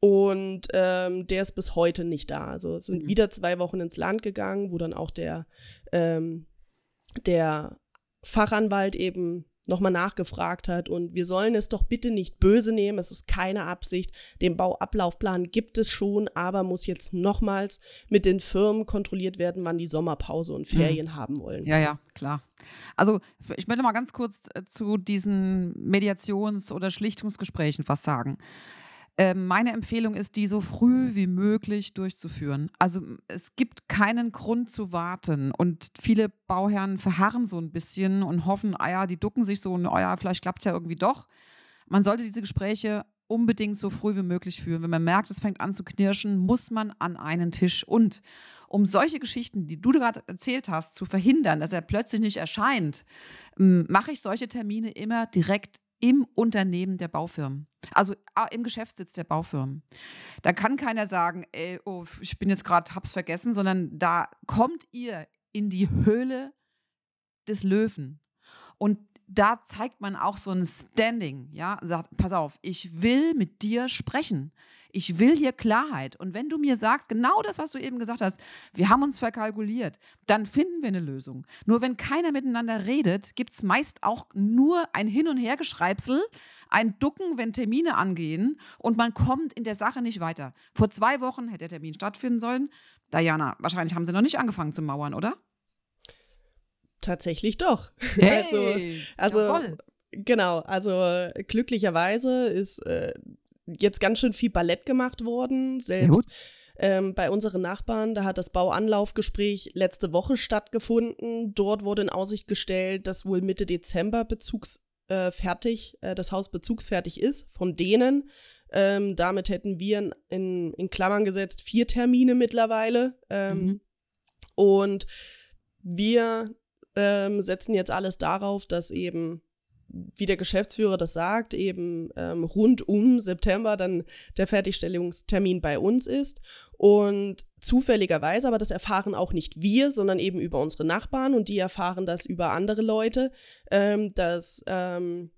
Und ähm, der ist bis heute nicht da. Also sind mhm. wieder zwei Wochen ins Land gegangen, wo dann auch der, ähm, der Fachanwalt eben nochmal nachgefragt hat und wir sollen es doch bitte nicht böse nehmen, es ist keine Absicht, den Bauablaufplan gibt es schon, aber muss jetzt nochmals mit den Firmen kontrolliert werden, wann die Sommerpause und mhm. Ferien mhm. haben wollen. Ja, ja, klar. Also ich möchte mal ganz kurz äh, zu diesen Mediations- oder Schlichtungsgesprächen was sagen. Ähm, meine Empfehlung ist, die so früh wie möglich durchzuführen. Also es gibt keinen Grund zu warten. Und viele Bauherren verharren so ein bisschen und hoffen, ah ja, die ducken sich so und oh ja, vielleicht klappt es ja irgendwie doch. Man sollte diese Gespräche unbedingt so früh wie möglich führen. Wenn man merkt, es fängt an zu knirschen, muss man an einen Tisch. Und um solche Geschichten, die du gerade erzählt hast, zu verhindern, dass er plötzlich nicht erscheint, mache ich solche Termine immer direkt im Unternehmen der Baufirmen. Also ah, im Geschäftssitz der Baufirmen. Da kann keiner sagen, ey, oh, ich bin jetzt gerade, hab's vergessen, sondern da kommt ihr in die Höhle des Löwen. Und da zeigt man auch so ein Standing, ja, sagt, pass auf, ich will mit dir sprechen. Ich will hier Klarheit. Und wenn du mir sagst, genau das, was du eben gesagt hast, wir haben uns verkalkuliert, dann finden wir eine Lösung. Nur wenn keiner miteinander redet, gibt es meist auch nur ein Hin- und Hergeschreibsel, ein Ducken, wenn Termine angehen und man kommt in der Sache nicht weiter. Vor zwei Wochen hätte der Termin stattfinden sollen. Diana, wahrscheinlich haben sie noch nicht angefangen zu mauern, oder? Tatsächlich doch. Hey, also, also genau, also glücklicherweise ist äh, jetzt ganz schön viel Ballett gemacht worden. Selbst ähm, bei unseren Nachbarn, da hat das Bauanlaufgespräch letzte Woche stattgefunden. Dort wurde in Aussicht gestellt, dass wohl Mitte Dezember bezugsfertig, äh, äh, das Haus bezugsfertig ist von denen. Ähm, damit hätten wir in, in, Klammern gesetzt vier Termine mittlerweile. Ähm, mhm. Und wir ähm, setzen jetzt alles darauf, dass eben, wie der Geschäftsführer das sagt, eben ähm, rund um September dann der Fertigstellungstermin bei uns ist. Und zufälligerweise, aber das erfahren auch nicht wir, sondern eben über unsere Nachbarn und die erfahren das über andere Leute, ähm, dass ähm,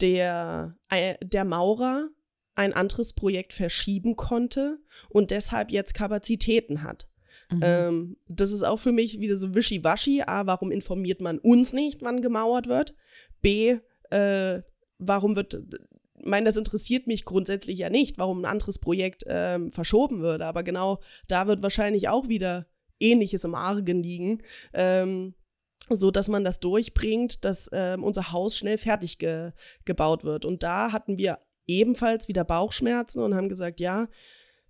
der, äh, der Maurer ein anderes Projekt verschieben konnte und deshalb jetzt Kapazitäten hat. Mhm. Ähm, das ist auch für mich wieder so wischiwaschi. A, warum informiert man uns nicht, wann gemauert wird? B, äh, warum wird, ich meine, das interessiert mich grundsätzlich ja nicht, warum ein anderes Projekt ähm, verschoben wird. Aber genau da wird wahrscheinlich auch wieder Ähnliches im Argen liegen. Ähm, so dass man das durchbringt, dass ähm, unser Haus schnell fertig ge gebaut wird. Und da hatten wir ebenfalls wieder Bauchschmerzen und haben gesagt, ja,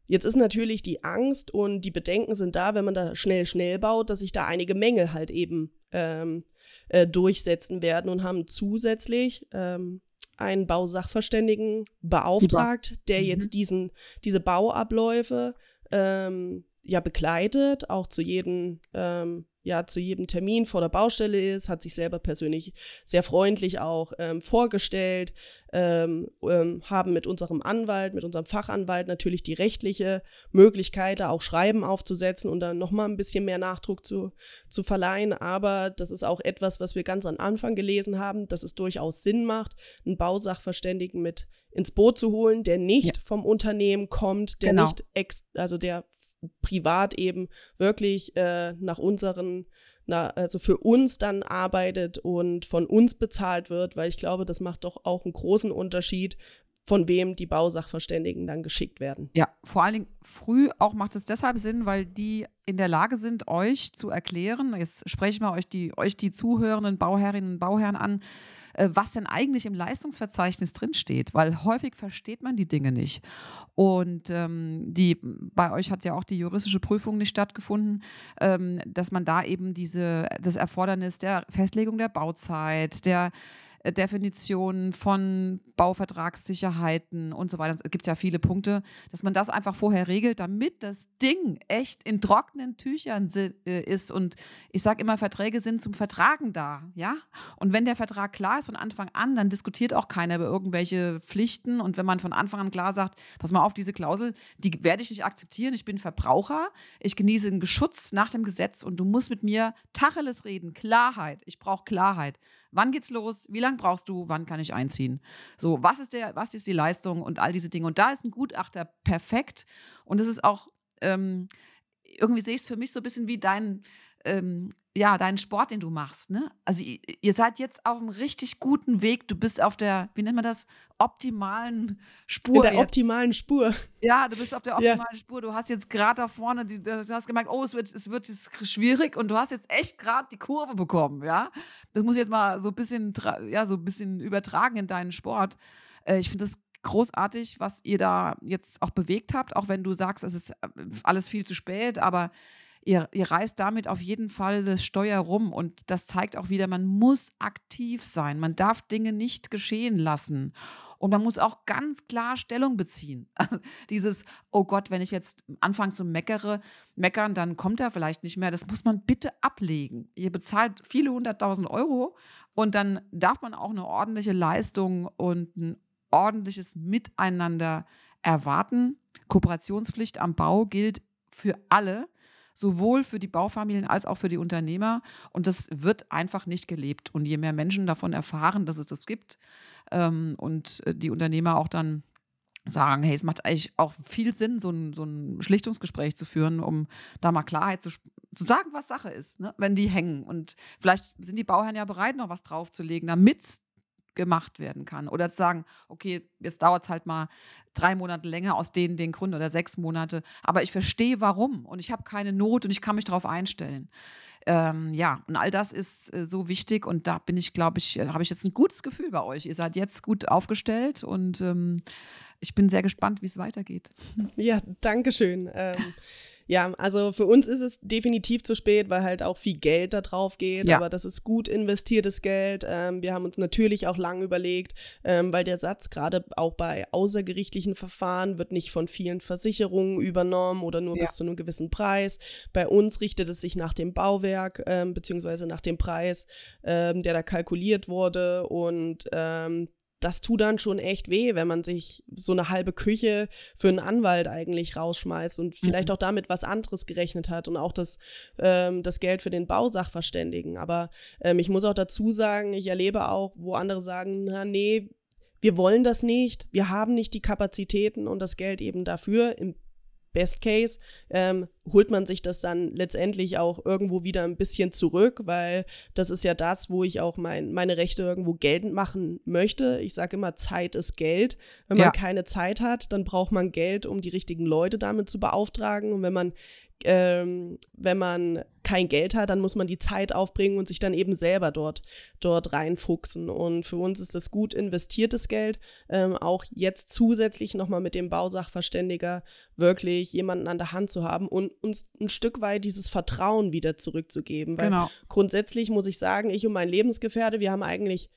Jetzt ist natürlich die Angst und die Bedenken sind da, wenn man da schnell, schnell baut, dass sich da einige Mängel halt eben ähm, äh, durchsetzen werden und haben zusätzlich ähm, einen Bausachverständigen beauftragt, der mhm. jetzt diesen, diese Bauabläufe ähm, ja begleitet, auch zu jedem ähm, ja zu jedem Termin vor der Baustelle ist, hat sich selber persönlich sehr freundlich auch ähm, vorgestellt, ähm, ähm, haben mit unserem Anwalt, mit unserem Fachanwalt natürlich die rechtliche Möglichkeit, da auch Schreiben aufzusetzen und dann nochmal ein bisschen mehr Nachdruck zu, zu verleihen. Aber das ist auch etwas, was wir ganz am Anfang gelesen haben, dass es durchaus Sinn macht, einen Bausachverständigen mit ins Boot zu holen, der nicht ja. vom Unternehmen kommt, der genau. nicht ex, also der privat eben wirklich äh, nach unseren, na, also für uns dann arbeitet und von uns bezahlt wird, weil ich glaube, das macht doch auch einen großen Unterschied, von wem die Bausachverständigen dann geschickt werden. Ja, vor allen Dingen früh auch macht es deshalb Sinn, weil die in der Lage sind, euch zu erklären, jetzt sprechen wir euch die, euch die zuhörenden Bauherrinnen und Bauherren an, äh, was denn eigentlich im Leistungsverzeichnis drinsteht, weil häufig versteht man die Dinge nicht. Und ähm, die, bei euch hat ja auch die juristische Prüfung nicht stattgefunden, ähm, dass man da eben diese, das Erfordernis der Festlegung der Bauzeit, der Definitionen von Bauvertragssicherheiten und so weiter. Es gibt ja viele Punkte, dass man das einfach vorher regelt, damit das Ding echt in trockenen Tüchern äh, ist. Und ich sage immer, Verträge sind zum Vertragen da, ja. Und wenn der Vertrag klar ist von Anfang an, dann diskutiert auch keiner über irgendwelche Pflichten. Und wenn man von Anfang an klar sagt, pass mal auf, diese Klausel, die werde ich nicht akzeptieren. Ich bin Verbraucher, ich genieße den Geschutz nach dem Gesetz und du musst mit mir Tacheles reden, Klarheit. Ich brauche Klarheit. Wann geht's los? Wie lange brauchst du? Wann kann ich einziehen? So, was ist der, was ist die Leistung und all diese Dinge? Und da ist ein Gutachter perfekt. Und es ist auch, ähm, irgendwie sehe ich es für mich so ein bisschen wie dein, ähm, ja, deinen Sport, den du machst. Ne? Also ihr, ihr, seid jetzt auf einem richtig guten Weg. Du bist auf der, wie nennt man das, optimalen Spur. In der jetzt. optimalen Spur. Ja, du bist auf der optimalen ja. Spur. Du hast jetzt gerade da vorne, die, du hast gemerkt, oh, es wird, es wird jetzt schwierig und du hast jetzt echt gerade die Kurve bekommen, ja. Das muss ich jetzt mal so ein bisschen, ja, so ein bisschen übertragen in deinen Sport. Äh, ich finde das großartig, was ihr da jetzt auch bewegt habt, auch wenn du sagst, es ist äh, alles viel zu spät, aber ihr, ihr reißt damit auf jeden Fall das Steuer rum und das zeigt auch wieder, man muss aktiv sein, man darf Dinge nicht geschehen lassen und man muss auch ganz klar Stellung beziehen. Also dieses, oh Gott, wenn ich jetzt anfange zu meckere, meckern, dann kommt er vielleicht nicht mehr. Das muss man bitte ablegen. Ihr bezahlt viele hunderttausend Euro und dann darf man auch eine ordentliche Leistung und ein ordentliches Miteinander erwarten. Kooperationspflicht am Bau gilt für alle sowohl für die Baufamilien als auch für die Unternehmer. Und das wird einfach nicht gelebt. Und je mehr Menschen davon erfahren, dass es das gibt ähm, und äh, die Unternehmer auch dann sagen, hey, es macht eigentlich auch viel Sinn, so ein, so ein Schlichtungsgespräch zu führen, um da mal Klarheit zu, zu sagen, was Sache ist, ne? wenn die hängen. Und vielleicht sind die Bauherren ja bereit, noch was draufzulegen, damit es gemacht werden kann. Oder zu sagen, okay, jetzt dauert es halt mal drei Monate länger aus den, den Gründen oder sechs Monate. Aber ich verstehe warum und ich habe keine Not und ich kann mich darauf einstellen. Ähm, ja, und all das ist äh, so wichtig und da bin ich, glaube ich, äh, habe ich jetzt ein gutes Gefühl bei euch. Ihr seid jetzt gut aufgestellt und ähm, ich bin sehr gespannt, wie es weitergeht. Ja, danke schön. Ähm, ja, also für uns ist es definitiv zu spät, weil halt auch viel Geld da drauf geht. Ja. Aber das ist gut investiertes Geld. Ähm, wir haben uns natürlich auch lang überlegt, ähm, weil der Satz gerade auch bei außergerichtlichen Verfahren wird nicht von vielen Versicherungen übernommen oder nur ja. bis zu einem gewissen Preis. Bei uns richtet es sich nach dem Bauwerk ähm, beziehungsweise nach dem Preis, ähm, der da kalkuliert wurde. Und ähm, das tut dann schon echt weh, wenn man sich so eine halbe Küche für einen Anwalt eigentlich rausschmeißt und vielleicht mhm. auch damit was anderes gerechnet hat und auch das, ähm, das Geld für den Bausachverständigen. Aber ähm, ich muss auch dazu sagen, ich erlebe auch, wo andere sagen, na nee, wir wollen das nicht, wir haben nicht die Kapazitäten und das Geld eben dafür. Im Best Case ähm, holt man sich das dann letztendlich auch irgendwo wieder ein bisschen zurück, weil das ist ja das, wo ich auch mein, meine Rechte irgendwo geltend machen möchte. Ich sage immer, Zeit ist Geld. Wenn man ja. keine Zeit hat, dann braucht man Geld, um die richtigen Leute damit zu beauftragen. Und wenn man ähm, wenn man kein Geld hat, dann muss man die Zeit aufbringen und sich dann eben selber dort, dort reinfuchsen. Und für uns ist das gut investiertes Geld, ähm, auch jetzt zusätzlich nochmal mit dem Bausachverständiger wirklich jemanden an der Hand zu haben und uns ein Stück weit dieses Vertrauen wieder zurückzugeben. Weil genau. grundsätzlich muss ich sagen, ich und mein Lebensgefährte, wir haben eigentlich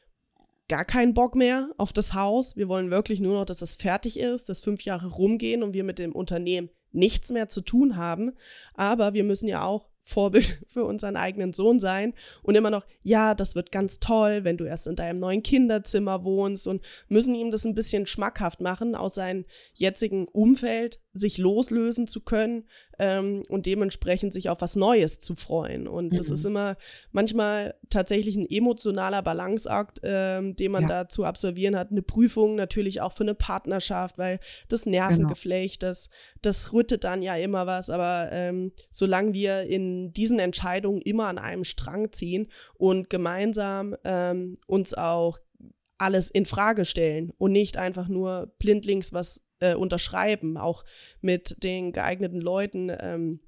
gar keinen Bock mehr auf das Haus. Wir wollen wirklich nur noch, dass es fertig ist, dass fünf Jahre rumgehen und wir mit dem Unternehmen nichts mehr zu tun haben. Aber wir müssen ja auch Vorbild für unseren eigenen Sohn sein und immer noch, ja, das wird ganz toll, wenn du erst in deinem neuen Kinderzimmer wohnst und müssen ihm das ein bisschen schmackhaft machen, aus seinem jetzigen Umfeld sich loslösen zu können ähm, und dementsprechend sich auf was Neues zu freuen. Und mhm. das ist immer manchmal tatsächlich ein emotionaler Balanceakt, ähm, den man ja. da zu absolvieren hat. Eine Prüfung natürlich auch für eine Partnerschaft, weil das Nervengeflecht, genau. das, das rüttet dann ja immer was. Aber ähm, solange wir in diesen Entscheidungen immer an einem Strang ziehen und gemeinsam ähm, uns auch alles in Frage stellen und nicht einfach nur blindlings was äh, unterschreiben, auch mit den geeigneten Leuten ähm,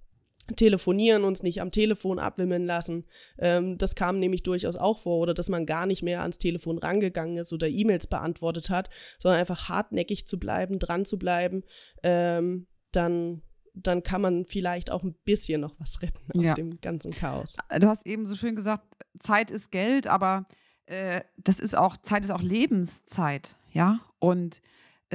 telefonieren, uns nicht am Telefon abwimmeln lassen. Ähm, das kam nämlich durchaus auch vor, oder dass man gar nicht mehr ans Telefon rangegangen ist oder E-Mails beantwortet hat, sondern einfach hartnäckig zu bleiben, dran zu bleiben, ähm, dann dann kann man vielleicht auch ein bisschen noch was retten aus ja. dem ganzen Chaos. Du hast eben so schön gesagt, Zeit ist Geld, aber äh, das ist auch, Zeit ist auch Lebenszeit, ja. Und äh,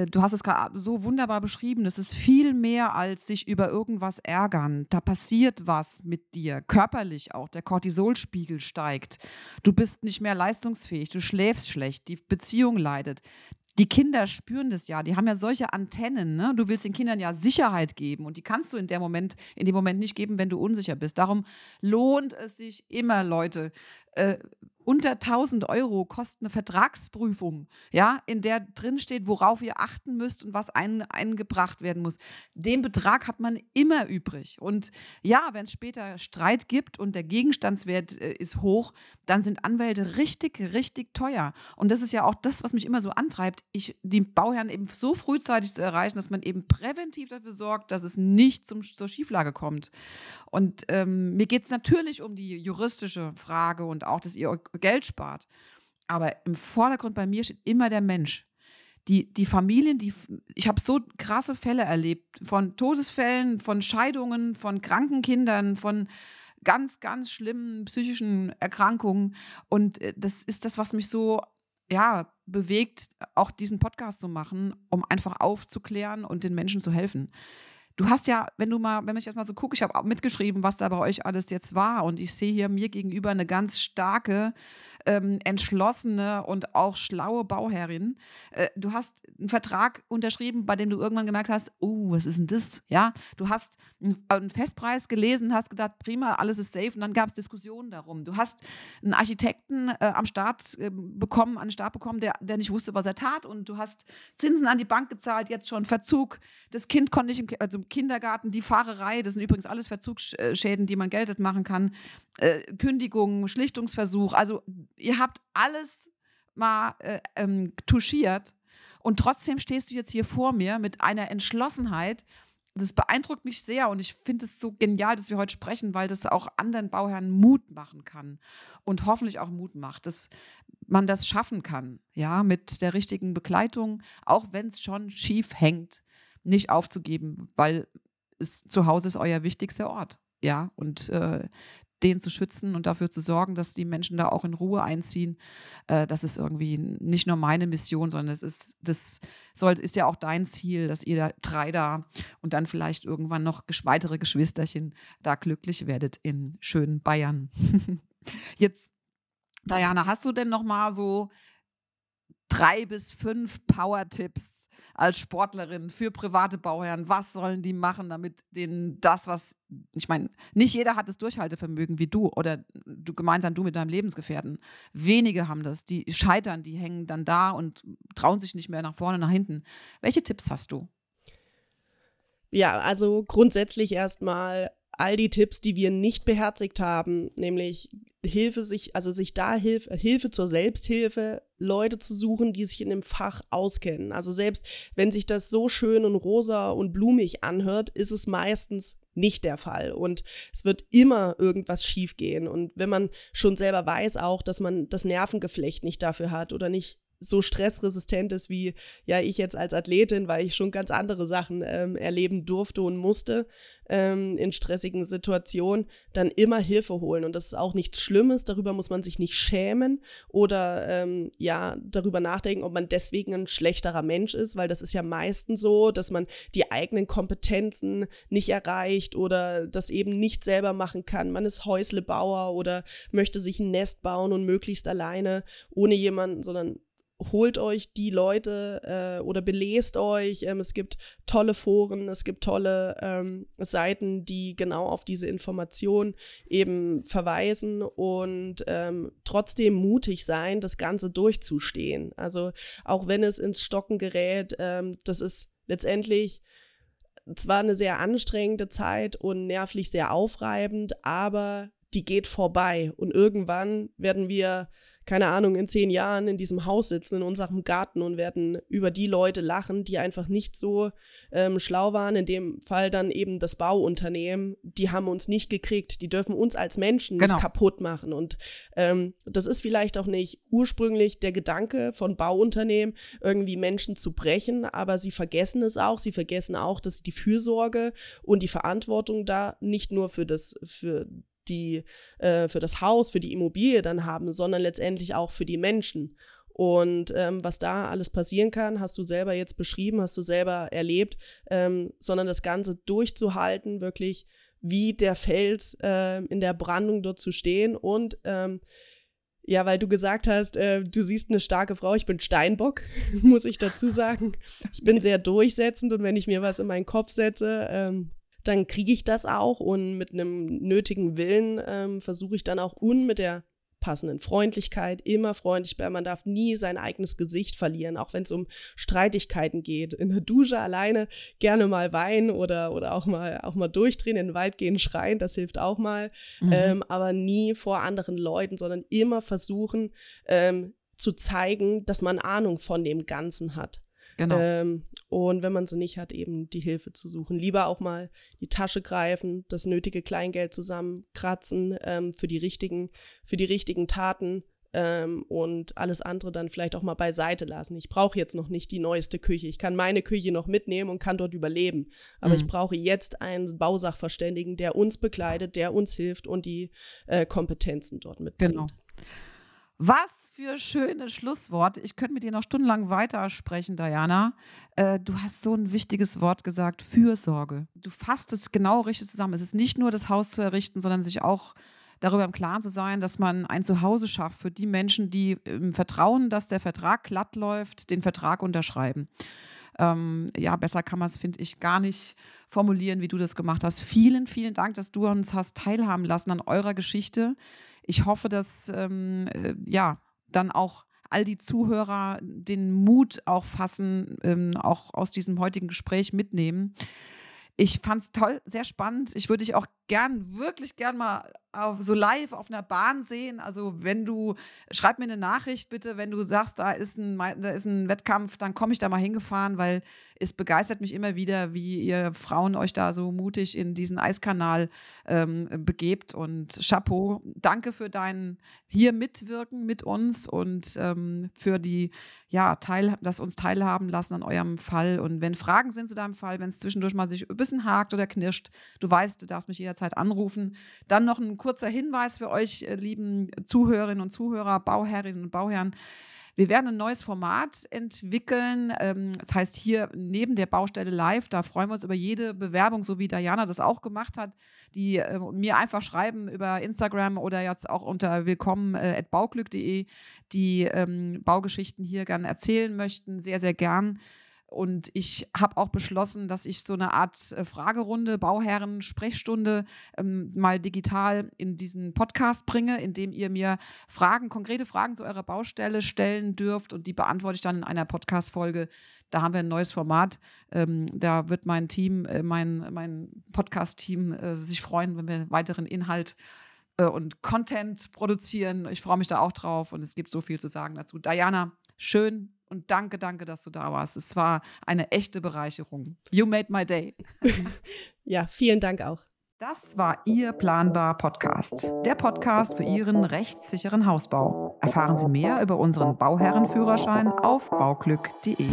du hast es gerade so wunderbar beschrieben, es ist viel mehr als sich über irgendwas ärgern. Da passiert was mit dir, körperlich auch. Der Cortisolspiegel steigt. Du bist nicht mehr leistungsfähig, du schläfst schlecht, die Beziehung leidet. Die Kinder spüren das ja, die haben ja solche Antennen. Ne? Du willst den Kindern ja Sicherheit geben und die kannst du in, der Moment, in dem Moment nicht geben, wenn du unsicher bist. Darum lohnt es sich immer, Leute, äh, unter 1000 Euro kostet eine Vertragsprüfung, ja, in der drin steht, worauf ihr achten müsst und was ein, eingebracht werden muss. Den Betrag hat man immer übrig. Und ja, wenn es später Streit gibt und der Gegenstandswert äh, ist hoch, dann sind Anwälte richtig, richtig teuer. Und das ist ja auch das, was mich immer so antreibt, ich, die Bauherren eben so frühzeitig zu erreichen, dass man eben präventiv dafür sorgt, dass es nicht zum, zur Schieflage kommt. Und ähm, mir geht es natürlich um die juristische Frage und auch, dass ihr Geld spart. Aber im Vordergrund bei mir steht immer der Mensch. die, die Familien, die, ich habe so krasse Fälle erlebt, von Todesfällen, von Scheidungen, von kranken Kindern, von ganz, ganz schlimmen psychischen Erkrankungen. Und äh, das ist das, was mich so ja, bewegt, auch diesen Podcast zu machen, um einfach aufzuklären und den Menschen zu helfen. Du hast ja, wenn du mal, wenn ich jetzt mal so gucke, ich habe auch mitgeschrieben, was da bei euch alles jetzt war und ich sehe hier mir gegenüber eine ganz starke ähm, entschlossene und auch schlaue Bauherrin. Äh, du hast einen Vertrag unterschrieben, bei dem du irgendwann gemerkt hast, oh, was ist denn das? Ja, du hast einen Festpreis gelesen, hast gedacht, prima, alles ist safe und dann gab es Diskussionen darum. Du hast einen Architekten äh, am Start äh, bekommen, an den Start bekommen, der, der nicht wusste, was er tat und du hast Zinsen an die Bank gezahlt, jetzt schon Verzug. Das Kind konnte nicht im, also Kindergarten, die Fahrerei, das sind übrigens alles Verzugsschäden, die man geltend machen kann. Äh, Kündigung, Schlichtungsversuch. Also ihr habt alles mal äh, ähm, touchiert und trotzdem stehst du jetzt hier vor mir mit einer Entschlossenheit. Das beeindruckt mich sehr und ich finde es so genial, dass wir heute sprechen, weil das auch anderen Bauherren Mut machen kann und hoffentlich auch Mut macht, dass man das schaffen kann, ja, mit der richtigen Begleitung, auch wenn es schon schief hängt, nicht aufzugeben, weil es zu Hause ist euer wichtigster Ort. Ja, und äh, den zu schützen und dafür zu sorgen, dass die Menschen da auch in Ruhe einziehen. Äh, das ist irgendwie nicht nur meine Mission, sondern es ist, das soll, ist ja auch dein Ziel, dass ihr da drei da und dann vielleicht irgendwann noch weitere Geschwisterchen da glücklich werdet in schönen Bayern. Jetzt, Diana, hast du denn noch mal so drei bis fünf Power-Tipps als Sportlerin für private Bauherren? Was sollen die machen, damit denen das, was, ich meine, nicht jeder hat das Durchhaltevermögen wie du oder du gemeinsam du mit deinem Lebensgefährten. Wenige haben das, die scheitern, die hängen dann da und trauen sich nicht mehr nach vorne, nach hinten. Welche Tipps hast du? Ja, also grundsätzlich erstmal all die Tipps, die wir nicht beherzigt haben, nämlich Hilfe sich, also sich da Hilfe, Hilfe zur Selbsthilfe, Leute zu suchen, die sich in dem Fach auskennen. Also selbst wenn sich das so schön und rosa und blumig anhört, ist es meistens nicht der Fall. Und es wird immer irgendwas schiefgehen. Und wenn man schon selber weiß auch, dass man das Nervengeflecht nicht dafür hat oder nicht so stressresistent ist wie ja ich jetzt als Athletin, weil ich schon ganz andere Sachen ähm, erleben durfte und musste ähm, in stressigen Situationen, dann immer Hilfe holen. Und das ist auch nichts Schlimmes, darüber muss man sich nicht schämen oder ähm, ja darüber nachdenken, ob man deswegen ein schlechterer Mensch ist, weil das ist ja meistens so, dass man die eigenen Kompetenzen nicht erreicht oder das eben nicht selber machen kann. Man ist Häuslebauer oder möchte sich ein Nest bauen und möglichst alleine ohne jemanden, sondern holt euch die Leute äh, oder belest euch. Ähm, es gibt tolle Foren, es gibt tolle ähm, Seiten, die genau auf diese Information eben verweisen und ähm, trotzdem mutig sein, das Ganze durchzustehen. Also auch wenn es ins Stocken gerät, ähm, das ist letztendlich zwar eine sehr anstrengende Zeit und nervlich sehr aufreibend, aber die geht vorbei und irgendwann werden wir keine Ahnung, in zehn Jahren in diesem Haus sitzen, in unserem Garten und werden über die Leute lachen, die einfach nicht so ähm, schlau waren. In dem Fall dann eben das Bauunternehmen, die haben uns nicht gekriegt. Die dürfen uns als Menschen genau. nicht kaputt machen. Und ähm, das ist vielleicht auch nicht ursprünglich der Gedanke von Bauunternehmen, irgendwie Menschen zu brechen, aber sie vergessen es auch. Sie vergessen auch, dass sie die Fürsorge und die Verantwortung da nicht nur für das, für die, äh, für das Haus, für die Immobilie dann haben, sondern letztendlich auch für die Menschen. Und ähm, was da alles passieren kann, hast du selber jetzt beschrieben, hast du selber erlebt, ähm, sondern das Ganze durchzuhalten, wirklich wie der Fels äh, in der Brandung dort zu stehen und ähm, ja, weil du gesagt hast, äh, du siehst eine starke Frau. Ich bin Steinbock, muss ich dazu sagen. Ich bin sehr durchsetzend und wenn ich mir was in meinen Kopf setze, ähm, dann kriege ich das auch und mit einem nötigen Willen ähm, versuche ich dann auch un mit der passenden Freundlichkeit, immer freundlich bleiben. Man darf nie sein eigenes Gesicht verlieren, auch wenn es um Streitigkeiten geht. In der Dusche alleine gerne mal weinen oder, oder auch, mal, auch mal durchdrehen, in den Wald gehen, schreien, das hilft auch mal. Mhm. Ähm, aber nie vor anderen Leuten, sondern immer versuchen ähm, zu zeigen, dass man Ahnung von dem Ganzen hat. Genau. Ähm, und wenn man sie nicht hat, eben die Hilfe zu suchen. Lieber auch mal die Tasche greifen, das nötige Kleingeld zusammenkratzen ähm, für die richtigen, für die richtigen Taten. ähm, und alles andere dann vielleicht auch mal beiseite lassen. Ich brauche jetzt noch nicht die neueste Küche. Ich kann meine Küche noch mitnehmen und kann dort überleben. Aber mhm. ich brauche jetzt einen Bausachverständigen, der uns begleitet, der uns hilft und die äh, Kompetenzen dort mitbringt. Genau. Was für schöne Schlussworte. Ich könnte mit dir noch stundenlang weitersprechen, Diana. Äh, du hast so ein wichtiges Wort gesagt, Fürsorge. Du fasst es genau richtig zusammen. Es ist nicht nur das Haus zu errichten, sondern sich auch darüber im Klaren zu sein, dass man ein Zuhause schafft für die Menschen, die im Vertrauen, dass der Vertrag glatt läuft, den Vertrag unterschreiben. Ähm, ja, besser kann man es, finde ich, gar nicht formulieren, wie du das gemacht hast. Vielen, vielen Dank, dass du uns hast teilhaben lassen an eurer Geschichte. Ich hoffe, dass ähm, äh, ja dann auch all die Zuhörer den Mut auch fassen, ähm, auch aus diesem heutigen Gespräch mitnehmen. Ich fand es toll, sehr spannend. Ich würde dich auch gern, wirklich gern mal auf, so live auf einer Bahn sehen. Also wenn du, schreib mir eine Nachricht bitte, wenn du sagst, da ist ein, da ist ein Wettkampf, dann komme ich da mal hingefahren, weil es begeistert mich immer wieder, wie ihr Frauen euch da so mutig in diesen Eiskanal ähm, begebt. Und Chapeau, danke für dein hier mitwirken mit uns und ähm, für die, ja, Teil, das uns teilhaben lassen an eurem Fall. Und wenn Fragen sind zu deinem Fall, wenn es zwischendurch mal sich ein bisschen hakt oder knirscht, du weißt, du darfst mich jederzeit anrufen. Dann noch ein kurzer Hinweis für euch, äh, lieben Zuhörerinnen und Zuhörer, Bauherrinnen und Bauherren. Wir werden ein neues Format entwickeln. Ähm, das heißt, hier neben der Baustelle live, da freuen wir uns über jede Bewerbung, so wie Diana das auch gemacht hat, die äh, mir einfach schreiben über Instagram oder jetzt auch unter willkommen.bauglück.de, die ähm, Baugeschichten hier gerne erzählen möchten. Sehr, sehr gern. Und ich habe auch beschlossen, dass ich so eine Art äh, Fragerunde, Bauherren, Sprechstunde ähm, mal digital in diesen Podcast bringe, indem ihr mir Fragen, konkrete Fragen zu eurer Baustelle stellen dürft und die beantworte ich dann in einer Podcast-Folge. Da haben wir ein neues Format. Ähm, da wird mein Team, äh, mein, mein Podcast-Team äh, sich freuen, wenn wir weiteren Inhalt äh, und Content produzieren. Ich freue mich da auch drauf und es gibt so viel zu sagen dazu. Diana, schön, und danke, danke, dass du da warst. Es war eine echte Bereicherung. You made my day. ja, vielen Dank auch. Das war Ihr Planbar Podcast, der Podcast für Ihren rechtssicheren Hausbau. Erfahren Sie mehr über unseren Bauherrenführerschein auf bauglück.de.